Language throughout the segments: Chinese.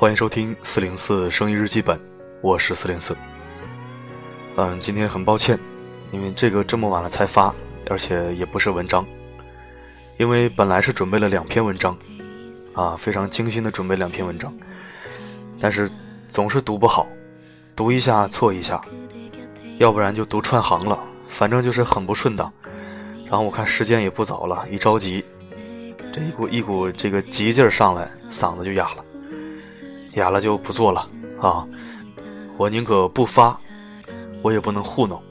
欢迎收听四零四声音日记本，我是四零四。嗯，今天很抱歉，因为这个这么晚了才发，而且也不是文章，因为本来是准备了两篇文章，啊，非常精心的准备两篇文章，但是总是读不好，读一下错一下，要不然就读串行了，反正就是很不顺当。然后我看时间也不早了，一着急，这一股一股这个急劲儿上来，嗓子就哑了。哑了就不做了啊！我宁可不发，我也不能糊弄，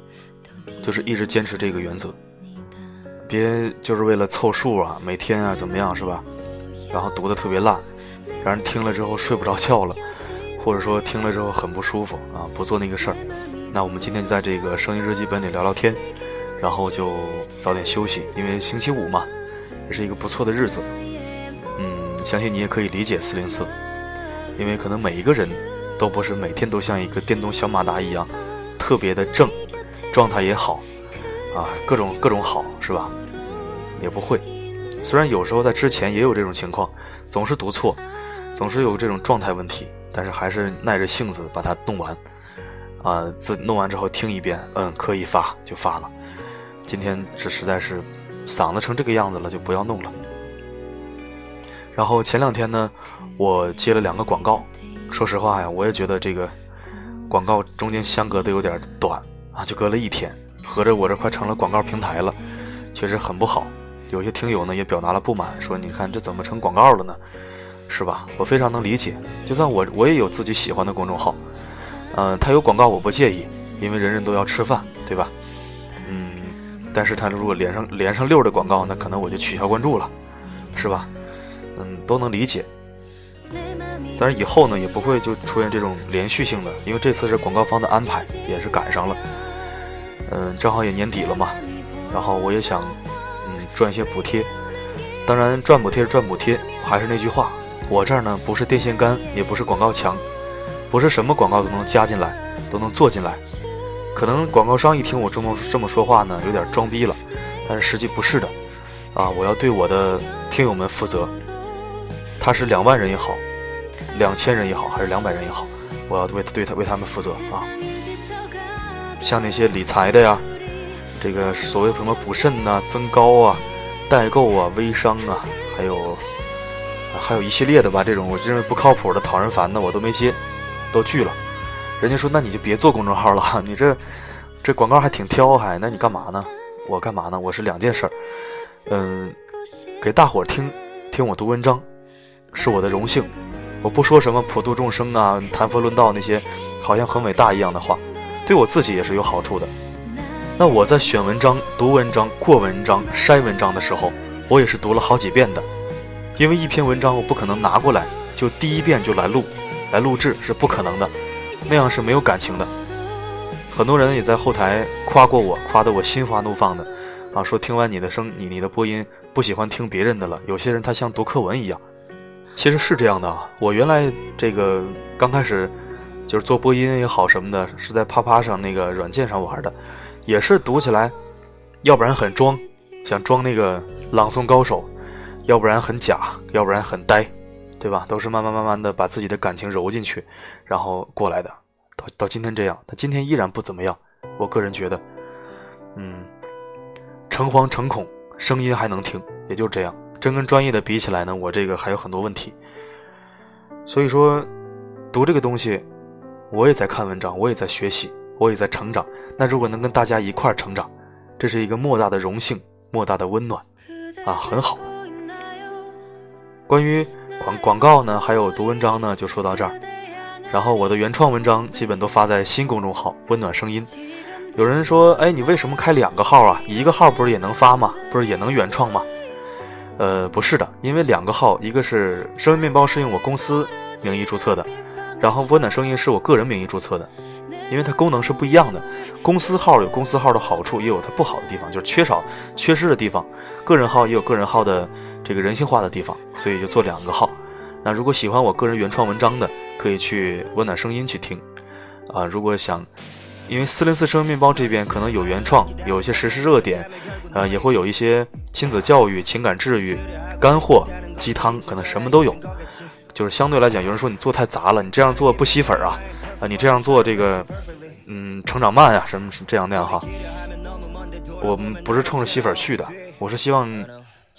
就是一直坚持这个原则，别就是为了凑数啊，每天啊怎么样是吧？然后读的特别烂，让人听了之后睡不着觉了，或者说听了之后很不舒服啊，不做那个事儿。那我们今天就在这个声音日记本里聊聊天，然后就早点休息，因为星期五嘛，也是一个不错的日子。嗯，相信你也可以理解四零四。因为可能每一个人，都不是每天都像一个电动小马达一样，特别的正，状态也好，啊，各种各种好，是吧？也不会。虽然有时候在之前也有这种情况，总是读错，总是有这种状态问题，但是还是耐着性子把它弄完。啊，自弄完之后听一遍，嗯，可以发就发了。今天这实在是嗓子成这个样子了，就不要弄了。然后前两天呢。我接了两个广告，说实话呀，我也觉得这个广告中间相隔的有点短啊，就隔了一天，合着我这快成了广告平台了，确实很不好。有些听友呢也表达了不满，说你看这怎么成广告了呢？是吧？我非常能理解，就算我我也有自己喜欢的公众号，嗯，他有广告我不介意，因为人人都要吃饭，对吧？嗯，但是他如果连上连上六的广告，那可能我就取消关注了，是吧？嗯，都能理解。但是以后呢，也不会就出现这种连续性的，因为这次是广告方的安排，也是赶上了。嗯，正好也年底了嘛，然后我也想，嗯，赚一些补贴。当然，赚补贴是赚补贴，还是那句话，我这儿呢不是电线杆，也不是广告墙，不是什么广告都能加进来，都能做进来。可能广告商一听我这么这么说话呢，有点装逼了，但是实际不是的。啊，我要对我的听友们负责。他是两万人也好。两千人也好，还是两百人也好，我要为对他为他们负责啊！像那些理财的呀，这个所谓什么补肾呐、增高啊、代购啊、微商啊，还有还有一系列的吧，这种我认为不靠谱的、讨人烦的，我都没接，都拒了。人家说那你就别做公众号了，你这这广告还挺挑，还那你干嘛呢？我干嘛呢？我是两件事儿，嗯，给大伙听听我读文章，是我的荣幸。我不说什么普度众生啊、谈佛论道那些，好像很伟大一样的话，对我自己也是有好处的。那我在选文章、读文章、过文章、筛文章的时候，我也是读了好几遍的，因为一篇文章我不可能拿过来就第一遍就来录，来录制是不可能的，那样是没有感情的。很多人也在后台夸过我，夸得我心花怒放的，啊，说听完你的声，你你的播音不喜欢听别人的了。有些人他像读课文一样。其实是这样的，我原来这个刚开始就是做播音也好什么的，是在啪啪上那个软件上玩的，也是读起来，要不然很装，想装那个朗诵高手，要不然很假，要不然很呆，对吧？都是慢慢慢慢的把自己的感情揉进去，然后过来的，到到今天这样，他今天依然不怎么样。我个人觉得，嗯，诚惶诚恐，声音还能听，也就这样。真跟专业的比起来呢，我这个还有很多问题。所以说，读这个东西，我也在看文章，我也在学习，我也在成长。那如果能跟大家一块儿成长，这是一个莫大的荣幸，莫大的温暖，啊，很好。关于广广告呢，还有读文章呢，就说到这儿。然后我的原创文章基本都发在新公众号“温暖声音”。有人说：“哎，你为什么开两个号啊？一个号不是也能发吗？不是也能原创吗？”呃，不是的，因为两个号，一个是声音面包是用我公司名义注册的，然后温暖声音是我个人名义注册的，因为它功能是不一样的。公司号有公司号的好处，也有它不好的地方，就是缺少、缺失的地方。个人号也有个人号的这个人性化的地方，所以就做两个号。那如果喜欢我个人原创文章的，可以去温暖声音去听。啊，如果想。因为四零四声面包这边可能有原创，有一些实时热点，呃，也会有一些亲子教育、情感治愈、干货、鸡汤，可能什么都有。就是相对来讲，有人说你做太杂了，你这样做不吸粉啊，啊，你这样做这个，嗯，成长慢呀，什么这样那样哈。我们不是冲着吸粉去的，我是希望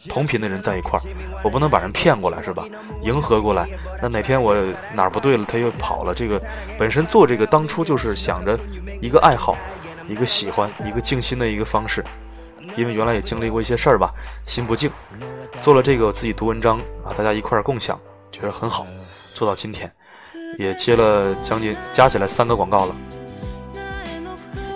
同频的人在一块儿，我不能把人骗过来是吧？迎合过来，那哪天我哪儿不对了，他又跑了。这个本身做这个当初就是想着一个爱好，一个喜欢，一个静心的一个方式。因为原来也经历过一些事儿吧，心不静，做了这个自己读文章啊，大家一块儿共享，觉得很好，做到今天，也接了将近加起来三个广告了。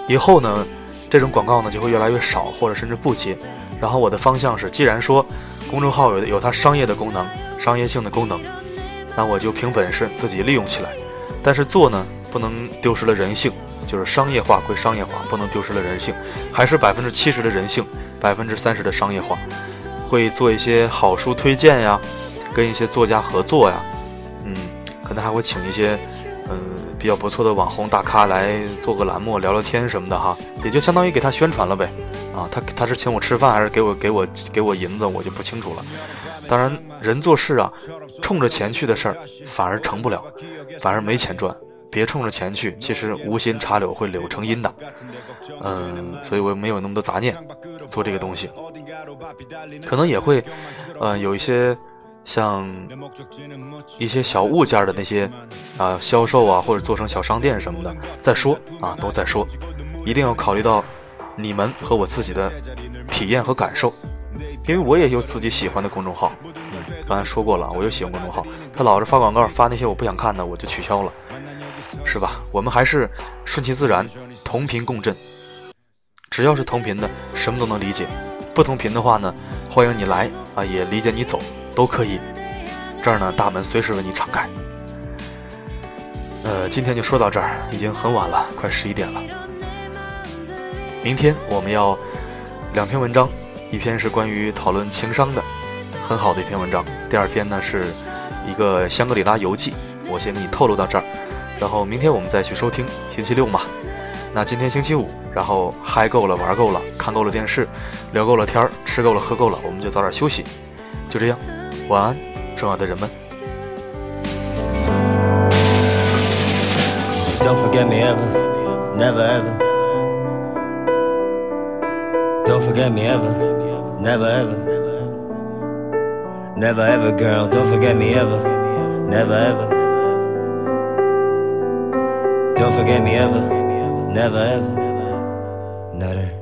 以后呢，这种广告呢就会越来越少，或者甚至不接。然后我的方向是，既然说公众号有有它商业的功能、商业性的功能，那我就凭本事自己利用起来。但是做呢，不能丢失了人性。就是商业化归商业化，不能丢失了人性，还是百分之七十的人性，百分之三十的商业化。会做一些好书推荐呀，跟一些作家合作呀，嗯，可能还会请一些嗯比较不错的网红大咖来做个栏目聊聊天什么的哈，也就相当于给他宣传了呗。啊，他他是请我吃饭还是给我给我给我银子，我就不清楚了。当然，人做事啊，冲着钱去的事儿反而成不了，反而没钱赚。别冲着钱去，其实无心插柳会柳成荫的。嗯，所以我没有那么多杂念做这个东西，可能也会，呃，有一些像一些小物件的那些啊销售啊，或者做成小商店什么的，再说啊，都在说，一定要考虑到你们和我自己的体验和感受，因为我也有自己喜欢的公众号。嗯，刚才说过了，我有喜欢公众号，他老是发广告，发那些我不想看的，我就取消了。是吧？我们还是顺其自然，同频共振。只要是同频的，什么都能理解；不同频的话呢，欢迎你来啊，也理解你走，都可以。这儿呢，大门随时为你敞开。呃，今天就说到这儿，已经很晚了，快十一点了。明天我们要两篇文章，一篇是关于讨论情商的，很好的一篇文章；第二篇呢是一个香格里拉游记，我先给你透露到这儿。然后明天我们再去收听星期六嘛。那今天星期五，然后嗨够了，玩够了，看够了电视，聊够了天儿，吃够了，喝够了，我们就早点休息。就这样，晚安，重要的人们。Don't forget me ever, never ever. forget me ever. Never ever. Never ever, girl, don't forget me ever. Never ever. Don't forget me ever. Never ever. Never.